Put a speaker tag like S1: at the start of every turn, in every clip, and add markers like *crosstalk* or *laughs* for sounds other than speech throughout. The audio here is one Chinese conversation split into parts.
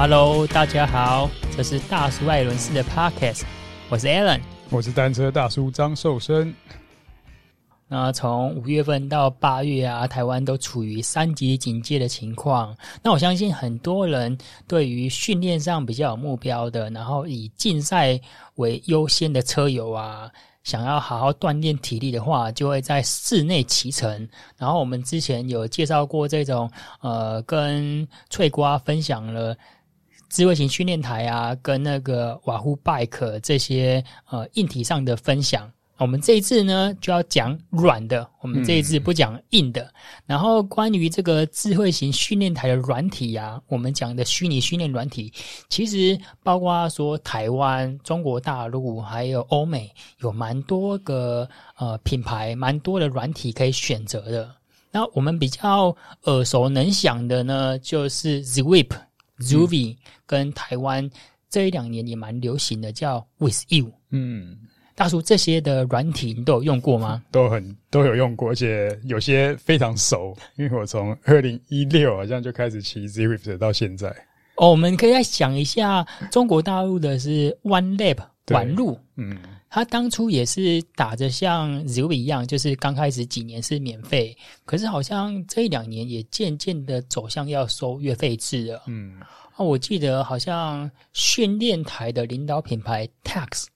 S1: Hello，大家好，这是大叔艾伦斯的 Podcast，我是 Alan，
S2: 我是单车大叔张寿生。
S1: 那从五月份到八月啊，台湾都处于三级警戒的情况。那我相信很多人对于训练上比较有目标的，然后以竞赛为优先的车友啊，想要好好锻炼体力的话，就会在室内骑乘。然后我们之前有介绍过这种，呃，跟翠瓜分享了智慧型训练台啊，跟那个瓦呼 Bike 这些呃硬体上的分享。我们这一次呢，就要讲软的。我们这一次不讲硬的。嗯、然后关于这个智慧型训练台的软体啊，我们讲的虚拟训练软体，其实包括说台湾、中国大陆还有欧美，有蛮多个呃品牌，蛮多的软体可以选择的。那我们比较耳熟能详的呢，就是 Zwipe、Zoovy，跟台湾这一两年也蛮流行的叫 With You。嗯。大叔，这些的软体你都有用过吗？
S2: 都很都有用过，而且有些非常熟，因为我从二零一六好像就开始骑 Zwift 到现在。
S1: 哦，我们可以再讲一下中国大陆的是 OneLab 玩路，嗯，它当初也是打着像 Zwift 一样，就是刚开始几年是免费，可是好像这一两年也渐渐的走向要收月费制了。嗯，啊，我记得好像训练台的领导品牌 Tacx。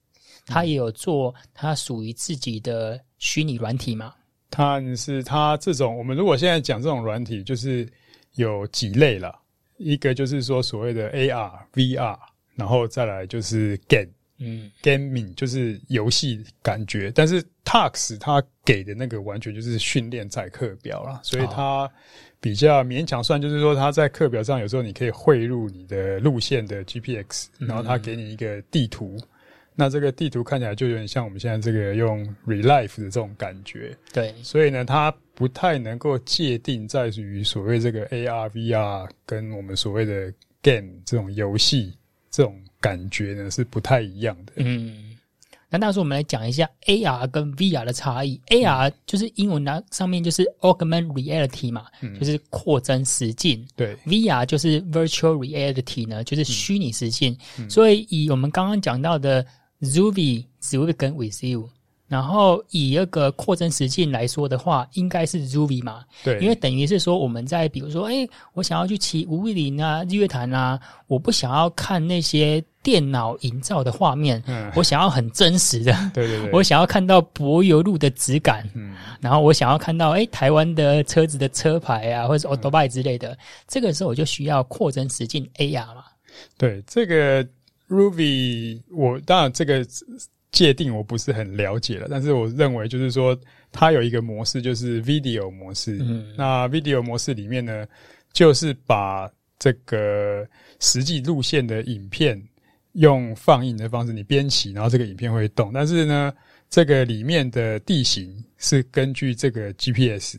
S1: 他也有做他属于自己的虚拟软体吗？
S2: 他是他这种，我们如果现在讲这种软体，就是有几类了。一个就是说所谓的 AR、VR，然后再来就是 Game，嗯，Gaming 就是游戏感觉。但是 Tacx 他给的那个完全就是训练载课表啦，所以他比较勉强算，就是说他在课表上有时候你可以汇入你的路线的 GPX，然后他给你一个地图。那这个地图看起来就有点像我们现在这个用 Relife 的这种感觉，
S1: 对，
S2: 所以呢，它不太能够界定在于所谓这个 AR、VR 跟我们所谓的 Game 这种游戏这种感觉呢是不太一样的。
S1: 嗯，那到时候我们来讲一下 AR 跟 VR 的差异。AR 就是英文呢上面就是 Augmented Reality 嘛，嗯、就是扩增实境。
S2: 对
S1: ，VR 就是 Virtual Reality 呢，就是虚拟实境。嗯、所以以我们刚刚讲到的。只会跟 With You，然后以一个扩增实境来说的话，应该是 Ruby 嘛？
S2: 对，
S1: 因为等于是说我们在比如说，哎，我想要去骑五五零啊、日月潭啊，我不想要看那些电脑营造的画面，嗯，我想要很真实的，
S2: 对对对，
S1: 我想要看到柏油路的质感，嗯，然后我想要看到哎台湾的车子的车牌啊，或者是 Autobike 之类的，嗯，这个时候我就需要扩增实境 AR 嘛？
S2: 对，这个。Ruby 我当然这个界定我不是很了解了，但是我认为就是说，它有一个模式，就是 Video 模式。嗯，那 Video 模式里面呢，就是把这个实际路线的影片用放映的方式，你编辑，然后这个影片会动。但是呢，这个里面的地形是根据这个 GPS，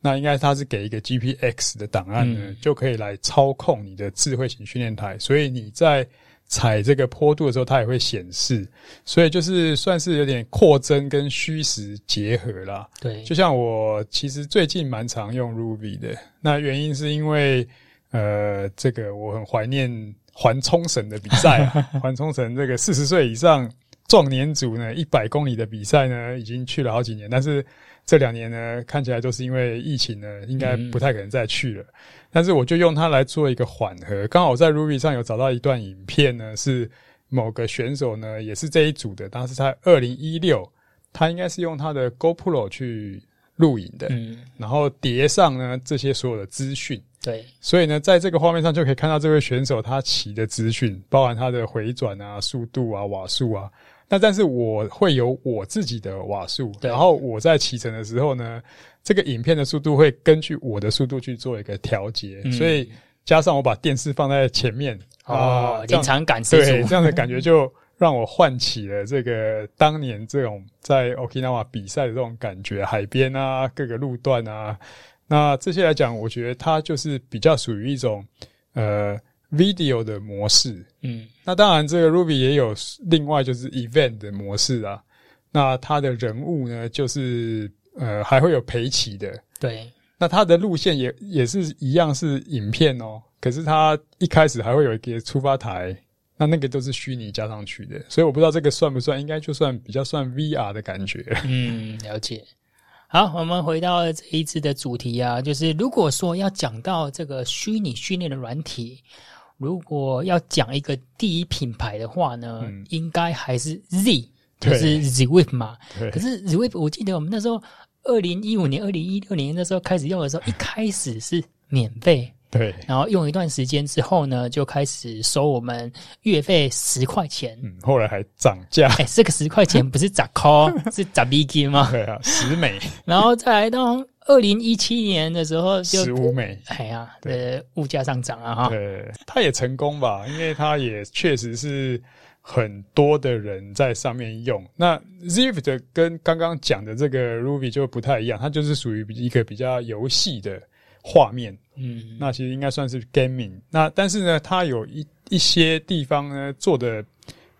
S2: 那应该它是给一个 GPX 的档案呢，嗯，就可以来操控你的智慧型训练台。所以你在踩这个坡度的时候，它也会显示，所以就是算是有点扩增跟虚实结合啦。
S1: 对，
S2: 就像我其实最近蛮常用 Zoovy 的，那原因是因为呃，这个我很怀念环冲绳的比赛啊，*laughs* 环冲绳这个四十岁以上壮年组呢，一百公里的比赛呢，已经去了好几年，但是这两年呢，看起来都是因为疫情呢，应该不太可能再去了。嗯但是我就用它来做一个缓和，刚好我在 Zoovy 上有找到一段影片呢，是某个选手呢，也是这一组的，当时在二零一六，他应该是用他的 GoPro 去录影的，嗯，然后叠上呢这些所有的资讯，
S1: 对，
S2: 所以呢，在这个画面上就可以看到这位选手他骑的资讯，包含他的回转啊、速度啊、瓦数啊。那但是我会有我自己的瓦数，然后我在骑乘的时候呢，这个影片的速度会根据我的速度去做一个调节，嗯、所以加上我把电视放在前面，
S1: 哦，临场感
S2: 对，这样的感觉就让我唤起了这个当年这种在 Okinawa 比赛的这种感觉，海边啊，各个路段啊，那这些来讲，我觉得它就是比较属于一种呃。Video 的模式，嗯，那当然，这个 Zoovy 也有另外就是 event 的模式啊。那它的人物呢，就是呃还会有陪骑的，
S1: 对。
S2: 那它的路线也也是一样是影片哦，可是它一开始还会有一个出发台，那那个都是虚拟加上去的，所以我不知道这个算不算，应该就算比较算 VR 的感觉。
S1: 嗯，了解。好，我们回到这一次的主题啊，就是如果说要讲到这个虚拟训练的软体，如果要讲一个第一品牌的话呢，嗯、应该还是 Z，就是 Zwift 嘛。可是 Zwift，我记得我们那时候。二零一五年、二零一六年那时候开始用的时候，一开始是免费，
S2: 对，
S1: 然后用一段时间之后呢，就开始收我们月费十块钱，
S2: 嗯，后来还涨价，
S1: 哎，这个十块钱不是十块，*laughs* 是十美金吗？
S2: 对啊，十美，
S1: 然后再来到二零一七年的时候就
S2: 十五美，
S1: 哎呀，呃，物价上涨啊，哈，
S2: 对，他也成功吧，因为他也确实是。很多的人在上面用，那 Zwift 跟刚刚讲的这个 Rouvy 就不太一样，它就是属于一个比较游戏的画面，嗯，那其实应该算是 gaming。那但是呢，它有一一些地方呢做的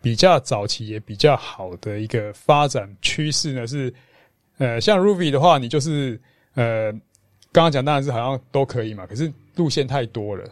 S2: 比较早期也比较好的一个发展趋势呢是，呃，像 Rouvy 的话，你就是呃，刚刚讲当然是好像都可以嘛，可是路线太多了。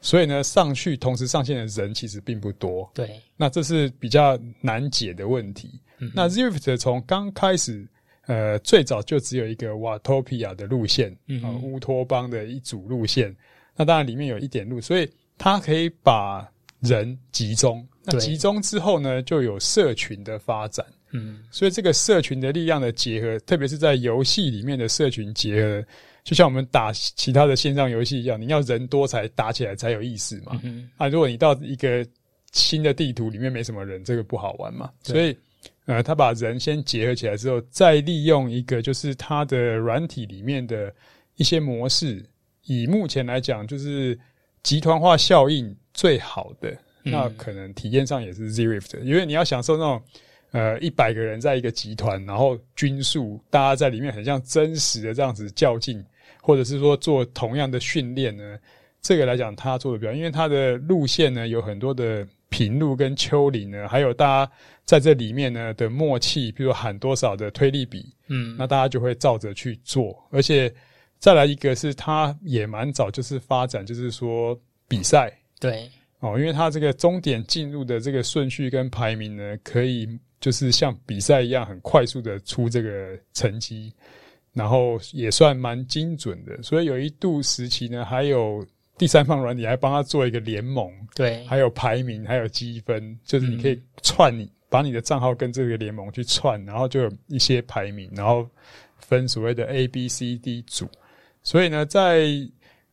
S2: 所以呢，上去同时上线的人其实并不多。
S1: 对，
S2: 那这是比较难解的问题。嗯、那 Zwift 从刚开始，呃，最早就只有一个 Watopia 的路线，嗯，乌托邦的一组路线。那当然里面有一点路，所以它可以把人集中。那集中之后呢，就有社群的发展。嗯，所以这个社群的力量的结合，特别是在游戏里面的社群结合。就像我们打其他的线上游戏一样，你要人多才打起来才有意思嘛。嗯、啊，如果你到一个新的地图里面没什么人，这个不好玩嘛。所以，呃，他把人先结合起来之后，再利用一个就是它的软体里面的一些模式，以目前来讲就是集团化效应最好的，嗯、那可能体验上也是 Zwift，因为你要享受那种。呃，一百个人在一个集团，然后均数大家在里面很像真实的这样子较劲，或者是说做同样的训练呢？这个来讲，他做的比较，因为他的路线呢有很多的平路跟丘陵呢，还有大家在这里面呢的默契，比如喊多少的推力比，嗯，那大家就会照着去做。而且再来一个是，他也蛮早就是发展，就是说比赛，
S1: 对，
S2: 哦，因为他这个终点进入的这个顺序跟排名呢，可以。就是像比赛一样，很快速的出这个成绩，然后也算蛮精准的。所以有一度时期呢，还有第三方软体还帮他做一个联盟，
S1: 对，
S2: 还有排名，还有积分，就是你可以串你，把你的账号跟这个联盟去串，然后就有一些排名，然后分所谓的 A、B、C、D 组。所以呢，在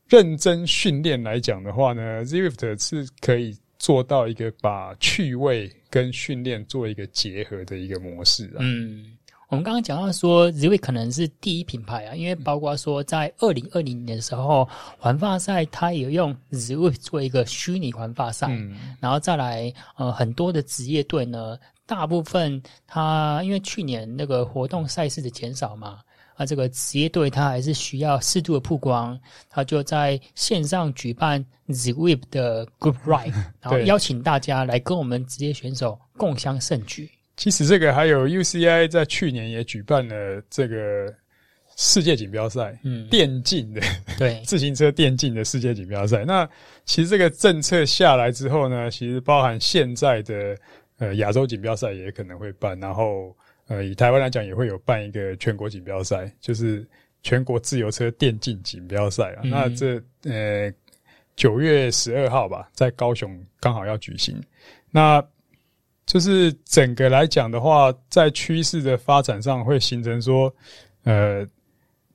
S2: 认真训练来讲的话呢，Zwift 是可以。做到一个把趣味跟训练做一个结合的一个模式啊。
S1: 嗯，我们刚刚讲到说，Zwift 可能是第一品牌啊，因为包括说在二零二零年的时候，环法赛它也用 Zwift 做一个虚拟环法赛，嗯、然后再来呃很多的职业队呢，大部分它因为去年那个活动赛事的减少嘛。啊，这个职业队他还是需要适度的曝光，他就在线上举办 Zwift 的 Group Ride，*laughs* 然后邀请大家来跟我们职业选手共襄盛举。
S2: 其实这个还有 UCI 在去年也举办了这个世界锦标赛，嗯，电竞的对 *laughs* 自行车电竞的世界锦标赛。那其实这个政策下来之后呢，其实包含现在的呃亚洲锦标赛也可能会办，然后。呃，以台湾来讲，也会有办一个全国锦标赛，就是全国自由车电竞锦标赛啊。嗯、那这呃九月十二号吧，在高雄刚好要举行。那就是整个来讲的话，在趋势的发展上，会形成说，呃，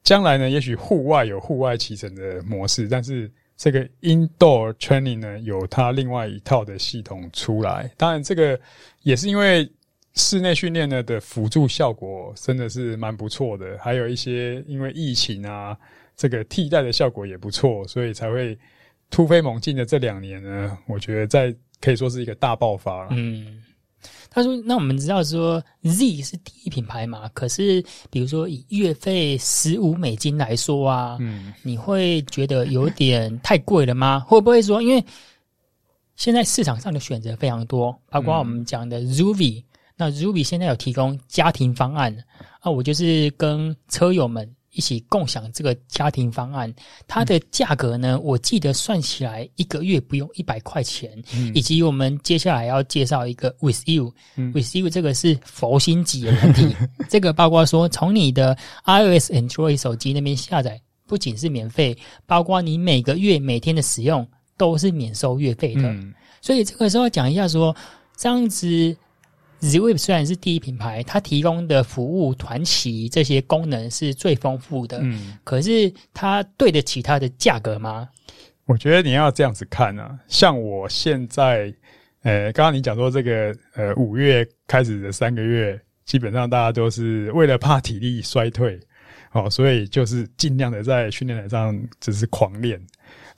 S2: 将来呢，也许户外有户外骑乘的模式，但是这个 indoor training 呢，有它另外一套的系统出来。当然，这个也是因为。室内训练呢的辅助效果真的是蛮不错的，还有一些因为疫情啊，这个替代的效果也不错，所以才会突飞猛进的这两年呢，我觉得在可以说是一个大爆发了。嗯，
S1: 他说：“那我们知道说 Z 是第一品牌嘛，可是比如说以月费十五美金来说啊，嗯，你会觉得有点太贵了吗？会不会说，因为现在市场上的选择非常多，包括我们讲的 Rouvy。那 Rouvy 现在有提供家庭方案啊，我就是跟车友们一起共享这个家庭方案，它的价格呢，我记得算起来一个月不用一百块钱，嗯，以及我们接下来要介绍一个 With You，嗯，With You 这个是佛心级的软体，*laughs* 这个包括说从你的 iOS、Android 手机那边下载，不仅是免费，包括你每个月每天的使用都是免收月费的，嗯，所以这个时候讲一下说这样子。Zwift 虽然是第一品牌，它提供的服务、团旗这些功能是最丰富的，嗯，可是它对得起它的价格吗？
S2: 我觉得你要这样子看啊，像我现在，呃，刚刚你讲说这个，呃，五月开始的三个月，基本上大家都是为了怕体力衰退，哦，所以就是尽量的在训练台上只是狂练，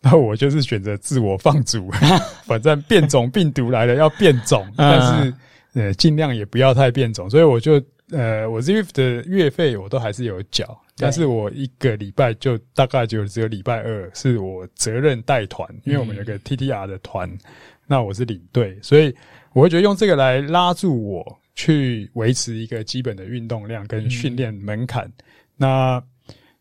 S2: 那我就是选择自我放逐，*laughs* 反正变种病毒来了要变种，但是。呃，尽量也不要太变种，所以我就呃，我 Zwift 的月费我都还是有缴，但是我一个礼拜就大概就只有礼拜二是我责任带团，因为我们有个 TTR 的团，嗯，那我是领队，所以我会觉得用这个来拉住我去维持一个基本的运动量跟训练门槛，嗯。那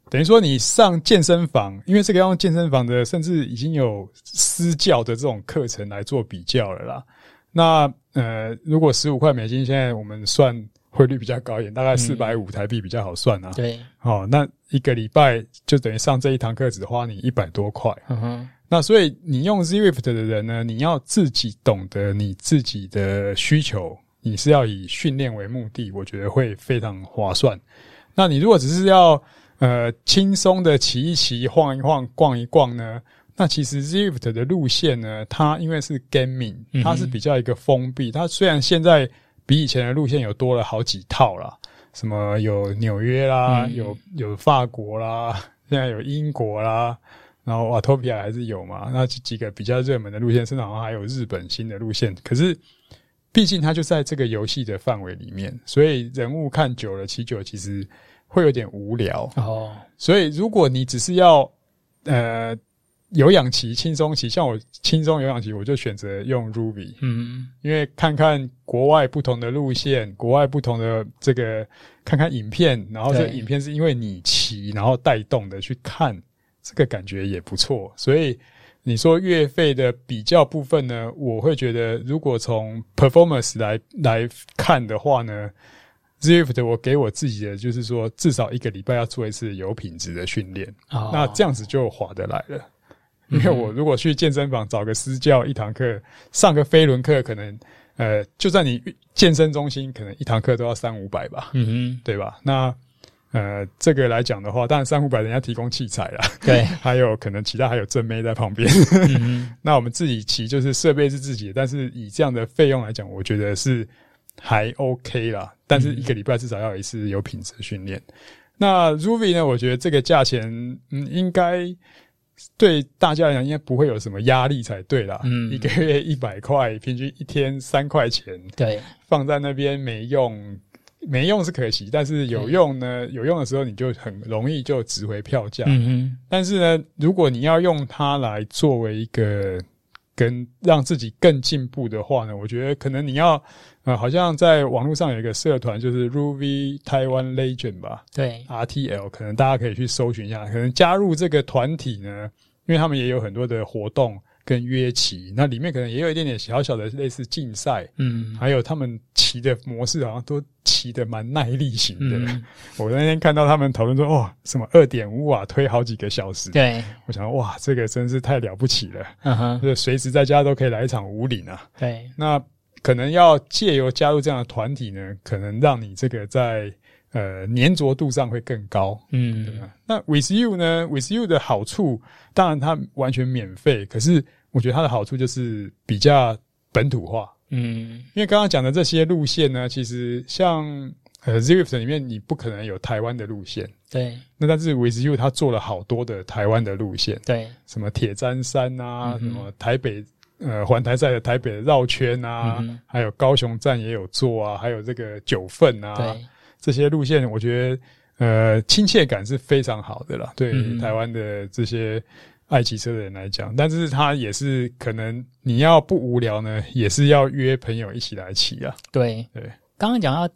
S2: 等于说你上健身房，因为这个要用健身房的，甚至已经有私教的这种课程来做比较了啦。那呃，如果十五块美金，现在我们算汇率比较高一点，大概四百五台币比较好算啊。
S1: 对，
S2: 哦，那一个礼拜就等于上这一堂课只花你一百多块。嗯哼。那所以你用 Zwift 的人呢，你要自己懂得你自己的需求，你是要以训练为目的，我觉得会非常划算。那你如果只是要呃轻松的骑一骑、晃一晃、逛一逛呢？那其实 Zwift 的路线呢，它因为是 gaming，它是比较一个封闭。它虽然现在比以前的路线有多了好几套啦，什么有纽约啦，有有法国啦，现在有英国啦，然后瓦托比亚还是有嘛。那几个比较热门的路线，甚至好像还有日本新的路线。可是毕竟它就在这个游戏的范围里面，所以人物看久了，骑久了其实会有点无聊哦。所以如果你只是要呃。有氧骑、轻松骑，像我轻松有氧骑，我就选择用 Rouvy，嗯，因为看看国外不同的路线，国外不同的这个，看看影片，然后这个影片是因为你骑，然后带动的去看，这个感觉也不错。所以你说月费的比较部分呢，我会觉得如果从 performance 来来看的话呢，Zwift 我给我自己的就是说，至少一个礼拜要做一次有品质的训练，哦，那这样子就划得来了。因为我如果去健身房找个私教一堂课上个飞轮课，可能呃，就在你健身中心，可能一堂课都要三五百吧，嗯哼，对吧？那呃，这个来讲的话，当然三五百人家提供器材啦，
S1: 对，*laughs*
S2: 还有可能其他还有正妹在旁边，嗯、那我们自己骑就是设备是自己的，但是以这样的费用来讲，我觉得是还 OK 啦。但是一个礼拜至少要有一次有品质的训练。那 Rouvy 呢？我觉得这个价钱嗯应该。对大家来讲，应该不会有什么压力才对啦。嗯，一个月一百块，平均一天三块钱，
S1: 对，
S2: 放在那边没用，没用是可惜，但是有用呢，有用的时候你就很容易就值回票价。嗯哼，但是呢，如果你要用它来作为一个跟让自己更进步的话呢，我觉得可能你要。呃，好像在网络上有一个社团，就是 Rouvy Taiwan Legend 吧？
S1: 对
S2: ，RTL，可能大家可以去搜寻一下。可能加入这个团体呢，因为他们也有很多的活动跟约骑，那里面可能也有一点点小小的类似竞赛，嗯，还有他们骑的模式好像都骑的蛮耐力型的。嗯、*laughs* 我那天看到他们讨论说，哦，什么二点五瓦推好几个小时，
S1: 对，
S2: 我想哇，这个真是太了不起了，嗯哼，就随时在家都可以来一场武岭啊。
S1: 对，
S2: 那。可能要借由加入这样的团体呢，可能让你这个在呃粘着度上会更高。嗯，对吧？那 With You 呢？With You 的好处，当然它完全免费，可是我觉得它的好处就是比较本土化。嗯，因为刚刚讲的这些路线呢，其实像呃 Zwift 里面你不可能有台湾的路线。
S1: 对。
S2: 那但是 With You 它做了好多的台湾的路线。
S1: 对。
S2: 什么铁砧山啊，嗯、什么台北。呃，环台赛的台北的绕圈啊、嗯，还有高雄站也有做啊，还有这个九份啊，对，这些路线我觉得呃亲切感是非常好的啦。对台湾的这些爱骑车的人来讲、嗯，但是他也是可能你要不无聊呢，也是要约朋友一起来骑啊。
S1: 对对，刚刚讲到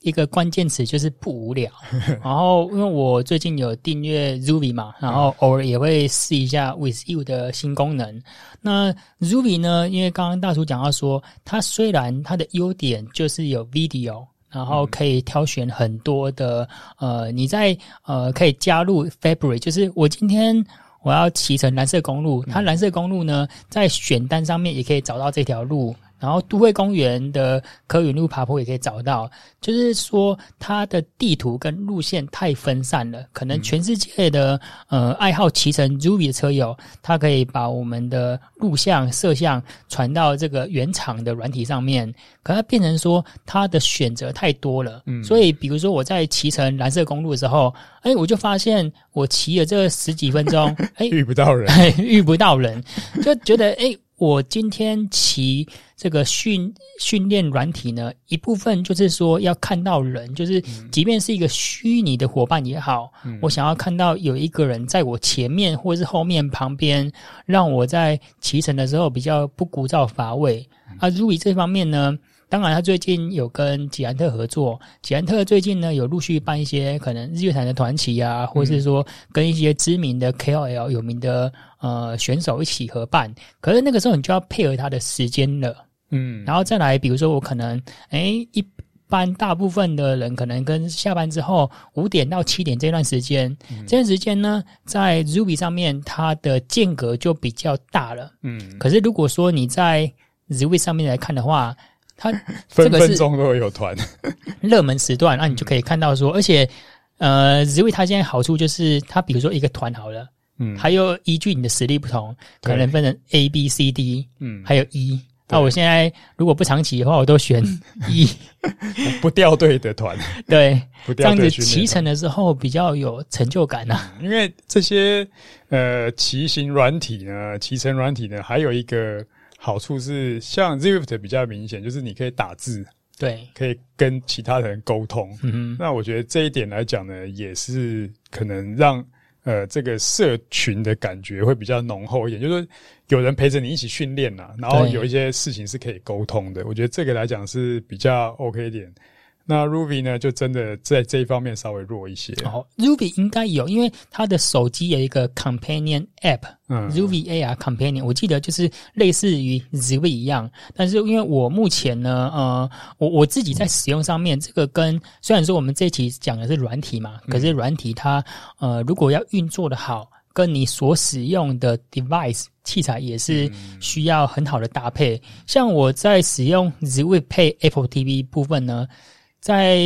S1: 一个关键词就是不无聊。*laughs* 然后因为我最近有订阅 Zuvi 嘛，然后偶尔也会试一下 With You 的新功能。那 Zuvi 呢？因为刚刚大叔讲到说，它虽然它的优点就是有 video。然后可以挑选很多的，呃，你在呃可以加入 February，就是我今天我要骑乘蓝色公路，它蓝色公路呢在选单上面也可以找到这条路。然后都会公园的科云路爬坡也可以找到，就是说它的地图跟路线太分散了，可能全世界的呃爱好骑乘 Ruby 的车友，他可以把我们的录像摄像传到这个原厂的软体上面，可它变成说它的选择太多了，嗯，所以比如说我在骑乘蓝色公路的时候，哎，我就发现我骑了这十几分钟，哎，*laughs*
S2: 遇不到人，*laughs*
S1: 遇不到人，就觉得哎。我今天骑这个训训练软体呢，一部分就是说要看到人，就是即便是一个虚拟的伙伴也好，嗯，我想要看到有一个人在我前面或是后面旁边，让我在骑乘的时候比较不枯燥乏味。啊，Ruby 这方面呢。当然，他最近有跟捷安特合作。捷安特最近呢，有陆续办一些可能日月潭的团旗啊，或是说跟一些知名的 KOL 有名的呃选手一起合办。可是那个时候，你就要配合他的时间了，嗯，然后再来，比如说我可能，诶，一般大部分的人可能跟下班之后五点到七点这段时间，嗯，这段时间呢，在 Ruby 上面它的间隔就比较大了，嗯。可是如果说你在 Ruby 上面来看的话，它 *laughs*
S2: 分分钟都会有团，*laughs*
S1: 热门时段，那你就可以看到说，而且，呃，Zwift 它现在好处就是，它比如说一个团好了，嗯，还有依据你的实力不同，可能分成 A、B、C、D，嗯，还有 E。那我现在如果不长期的话，我都选 E，*laughs*
S2: 不掉队的团，
S1: 对，不掉队这样子骑乘的时候比较有成就感呐、啊。
S2: 因为这些呃骑行软体呢，骑乘软体呢，还有一个。好处是像 Zwift 比较明显，就是你可以打字，
S1: 对，
S2: 可以跟其他人沟通。嗯哼，那我觉得这一点来讲呢，也是可能让呃这个社群的感觉会比较浓厚一点，就是说有人陪着你一起训练呐，然后有一些事情是可以沟通的。我觉得这个来讲是比较 OK 一点。那 Ruby 呢，就真的在这一方面稍微弱一些。
S1: 哦，Ruby 应该有，因为它的手机有一个 Companion App，嗯，Ruby AR Companion，我记得就是类似于 Zwift 一样。但是因为我目前呢，呃，我我自己在使用上面，这个跟虽然说我们这一期讲的是软体嘛，可是软体它呃，如果要运作的好，跟你所使用的 device 器材也是需要很好的搭配。像我在使用 Zwift 配 Apple TV 部分呢。在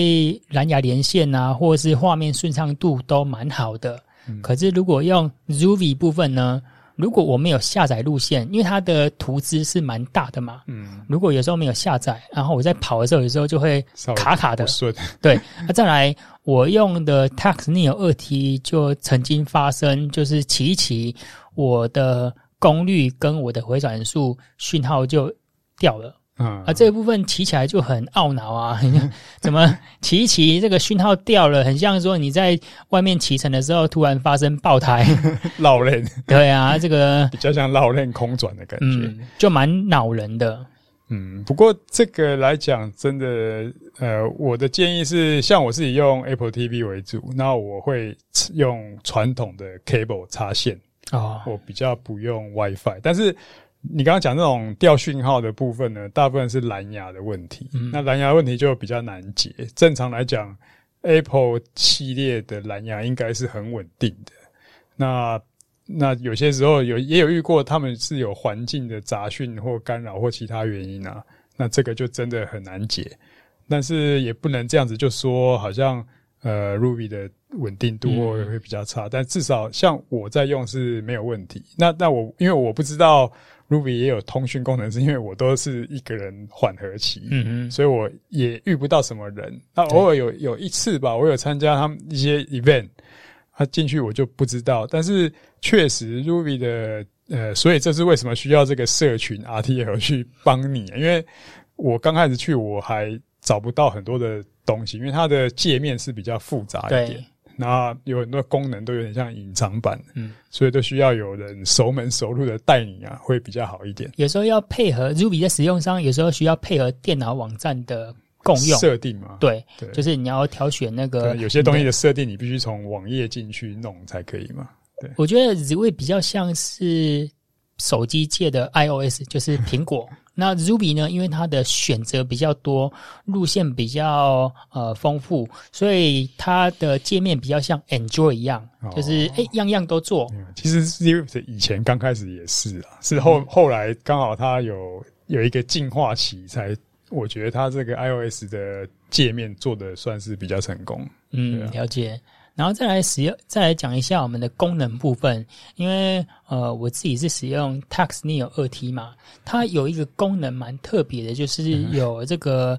S1: 蓝牙连线啊，或者是画面顺畅度都蛮好的。嗯。可是如果用 Zovi 部分呢，如果我没有下载路线，因为它的图资是蛮大的嘛。嗯。如果有时候没有下载，然后我在跑的时候，有时候就会卡卡的。
S2: 顺。
S1: 对。那再来，我用的 Tacx Neo 二 T 就曾经发生，就是骑一骑，我的功率跟我的回转数讯号就掉了。嗯，啊，这一部分骑起来就很懊恼啊！*laughs* 怎么骑一骑这个讯号掉了，很像说你在外面骑乘的时候突然发生爆胎，*laughs*
S2: 绕链。
S1: 对啊，这个 *laughs*
S2: 比较像绕链空转的感觉，
S1: 嗯、就蛮恼人的。
S2: 嗯，不过这个来讲，真的，呃，我的建议是，像我自己用 Apple TV 为主，那我会用传统的 cable 插线啊，我比较不用 WiFi，但是。你刚刚讲那种掉讯号的部分呢，大部分是蓝牙的问题。嗯、那蓝牙问题就比较难解。正常来讲，Apple 系列的蓝牙应该是很稳定的。那那有些时候有也有遇过，他们是有环境的杂讯或干扰或其他原因啊。那这个就真的很难解。但是也不能这样子就说，好像呃 Ruby 的稳定度会会比较差。嗯、但至少像我在用是没有问题。那那我因为我不知道。Ruby 也有通讯功能，是因为我都是一个人缓和期，嗯嗯，所以我也遇不到什么人。那偶尔有有一次吧，我有参加他们一些 event，他进去我就不知道。但是确实 Ruby 的呃，所以这是为什么需要这个社群 RTL 去帮你，因为我刚开始去我还找不到很多的东西，因为它的界面是比较复杂一点。那有很多功能都有点像隐藏版，嗯，所以都需要有人熟门熟路的带你啊，会比较好一点。
S1: 有时候要配合 Ruby 的使用上，有时候需要配合电脑网站的共用
S2: 设定嘛？
S1: 对，对，就是你要挑选那个
S2: 有些东西的设定，你必须从网页进去弄才可以嘛？对，
S1: 我觉得 Zwift 比较像是手机界的 iOS，就是苹果。*laughs* 那 Ruby 呢？因为它的选择比较多，路线比较呃丰富，所以它的界面比较像 Android 一样，哦、就是哎样样都做。
S2: 其实 Zwift 以前刚开始也是啊，是后、嗯、后来刚好它有有一个进化期，才我觉得它这个 iOS 的界面做的算是比较成功。
S1: 嗯，啊、了解。然后再来使用，再来讲一下我们的功能部分，因为呃，我自己是使用 Tacx Neo 二 T 嘛，它有一个功能蛮特别的，就是有这个、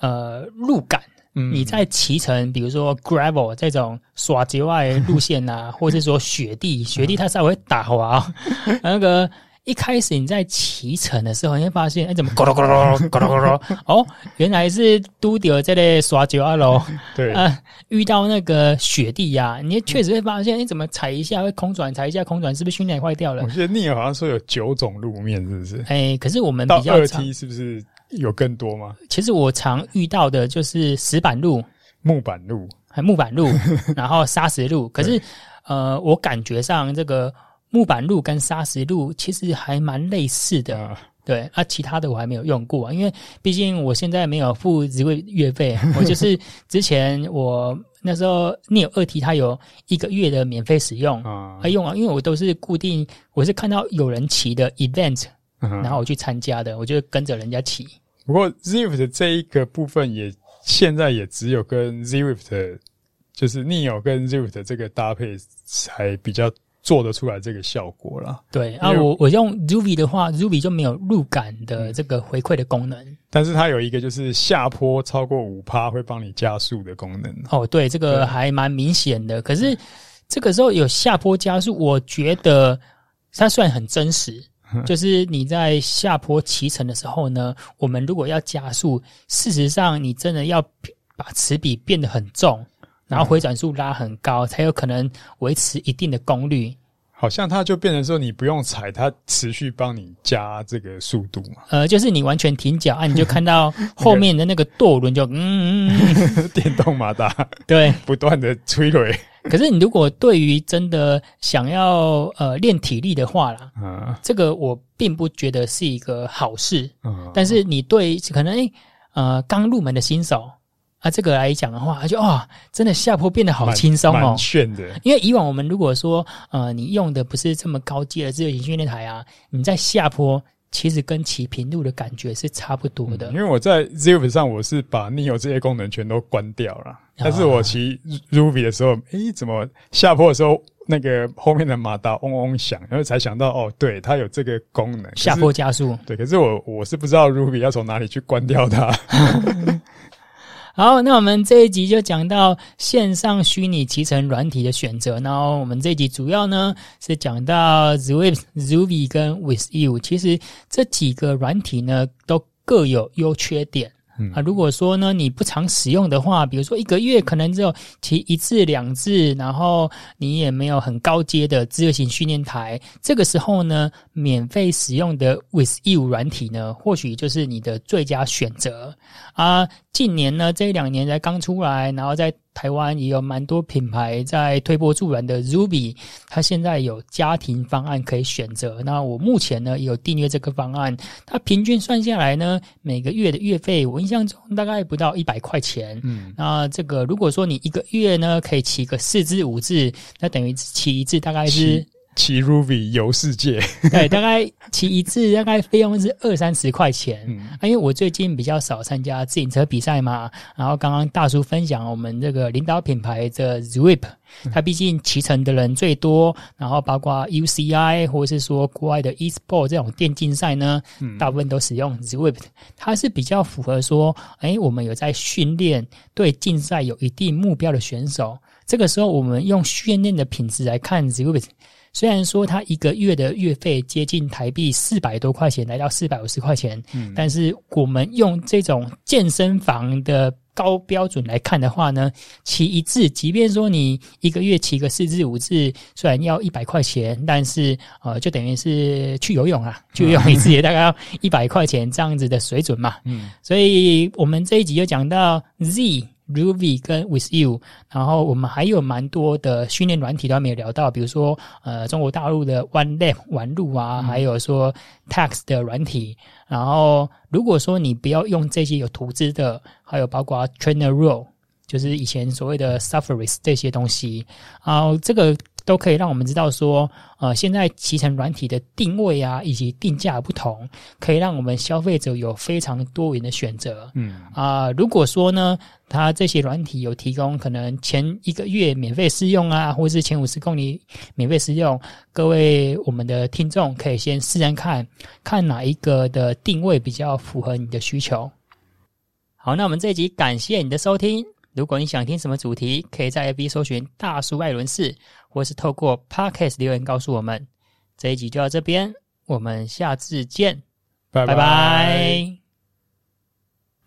S1: 嗯、呃路感。嗯，你在骑乘，比如说 Gravel 这种耍节外路线啊，*laughs* 或者是说雪地，雪地它稍微打滑，*laughs* 那个。一开始你在骑乘的时候，你会发现，哎，怎么咕 *laughs* 噜咕噜咕噜咕噜？*laughs* 哦，原来是都掉在那耍九二楼。对 *laughs* 啊，遇到那个雪地呀、啊，你确实会发现，你怎么踩一下会空转，踩一下空转，是不是训练坏掉了？
S2: 我记得 Neo 好像说有九种路面，是不是？
S1: 哎，可是我们比较
S2: 二 T 是不是有更多吗？
S1: 其实我常遇到的就是石板路、
S2: 木板路、
S1: 还木板路，然后砂石路。可是，呃，我感觉上这个。木板路跟砂石路其实还蛮类似的，啊对啊，其他的我还没有用过，因为毕竟我现在没有付职位月费，*laughs* 我就是之前我那时候 Neo 二 T 它有一个月的免费使用啊，用啊，因为我都是固定，我是看到有人骑的 event，然后我去参加的，我就跟着人家骑。
S2: 不过 Zwift 这一个部分也现在也只有跟 Zwift 就是 Neo 跟 Zwift 这个搭配才比较。做得出来这个效果了。
S1: 对啊，我我用 Ruby 的话，Ruby 就没有入感的这个回馈的功能。
S2: 但是它有一个就是下坡超过五趴会帮你加速的功能。
S1: 哦，对，这个还蛮明显的。可是这个时候有下坡加速，我觉得它算很真实。*laughs* 就是你在下坡骑乘的时候呢，我们如果要加速，事实上你真的要把齿比变得很重。然后回转数拉很高，才有可能维持一定的功率。
S2: 好像它就变成说，你不用踩，它持续帮你加这个速度嘛。
S1: 呃，就是你完全停脚啊，你就看到 *laughs* 后面的那个舵轮就嗯嗯嗯，*laughs*
S2: 电动马达
S1: 对，*laughs*
S2: 不断的催泪。
S1: 可是你如果对于真的想要呃练体力的话啦，嗯，这个我并不觉得是一个好事。嗯，但是你对可能诶呃刚入门的新手。啊，这个来讲的话，就哇，真的下坡变得好轻松哦，
S2: 炫的。
S1: 因为以往我们如果说，呃，你用的不是这么高阶的自由行训练台啊，你在下坡其实跟骑平路的感觉是差不多的。
S2: 嗯、因为我在 Zwift 上，我是把 Neo 这些功能全都关掉了，但是我骑 Ruby 的时候，诶，怎么下坡的时候那个后面的马达嗡嗡响，然后才想到，哦，对，它有这个功能，
S1: 下坡加速。
S2: 对，可是我我是不知道 Ruby 要从哪里去关掉它。*laughs*
S1: 好，那我们这一集就讲到线上虚拟骑乘软体的选择。然后我们这一集主要呢是讲到 Zwift、Rouvy 跟 With You。其实这几个软体呢都各有优缺点。嗯、啊，如果说呢，你不常使用的话，比如说一个月可能只有骑一次两次，然后你也没有很高阶的自由型训练台，这个时候呢，免费使用的 With You 软体呢，或许就是你的最佳选择啊。近年呢，这一两年才刚出来，然后在台湾也有蛮多品牌在推波助澜的 Rouvy，它现在有家庭方案可以选择。那我目前呢也有订阅这个方案，它平均算下来呢，每个月的月费我印象中大概不到一百块钱。嗯，那这个如果说你一个月呢可以骑个四至五次，那等于骑一次大概是。
S2: 骑 Rouvy 游世界，*laughs*
S1: 对，大概骑一次大概费用是二三十块钱。嗯，啊，因为我最近比较少参加自行车比赛嘛，然后刚刚大叔分享我们这个领导品牌的 Zwift，它毕竟骑乘的人最多，然后包括 UCI 或者是说国外的 eSport 这种电竞赛呢，大部分都使用 Zwift，它是比较符合说，哎，我们有在训练对竞赛有一定目标的选手，这个时候我们用训练的品质来看 Zwift。虽然说它一个月的月费接近台币四百多块钱，来到四百五十块钱，嗯，但是我们用这种健身房的高标准来看的话呢，骑一次，即便说你一个月骑个四至五次，虽然要一百块钱，但是呃，就等于是去游泳啊，去游泳一次也大概要一百块钱这样子的水准嘛。嗯，所以我们这一集就讲到 Z。Rouvy 跟 With You，然后我们还有蛮多的训练软体都还没有聊到，比如说呃中国大陆的 One Lab 玩路啊，嗯、还有说 Tax 的软体。然后如果说你不要用这些有图资的，还有包括 Trainer Role，就是以前所谓的 Sufferis 这些东西，然后这个。都可以让我们知道说，呃，现在骑乘软体的定位啊，以及定价不同，可以让我们消费者有非常多元的选择。嗯啊、呃，如果说呢，它这些软体有提供可能前一个月免费试用啊，或是前五十公里免费试用，各位我们的听众可以先试试看，看哪一个的定位比较符合你的需求。好，那我们这一集感谢你的收听。如果你想听什么主题，可以在 FB 搜寻大叔艾伦士，或是透过 Podcast 留言告诉我们。这一集就到这边，我们下次见，拜拜。拜拜。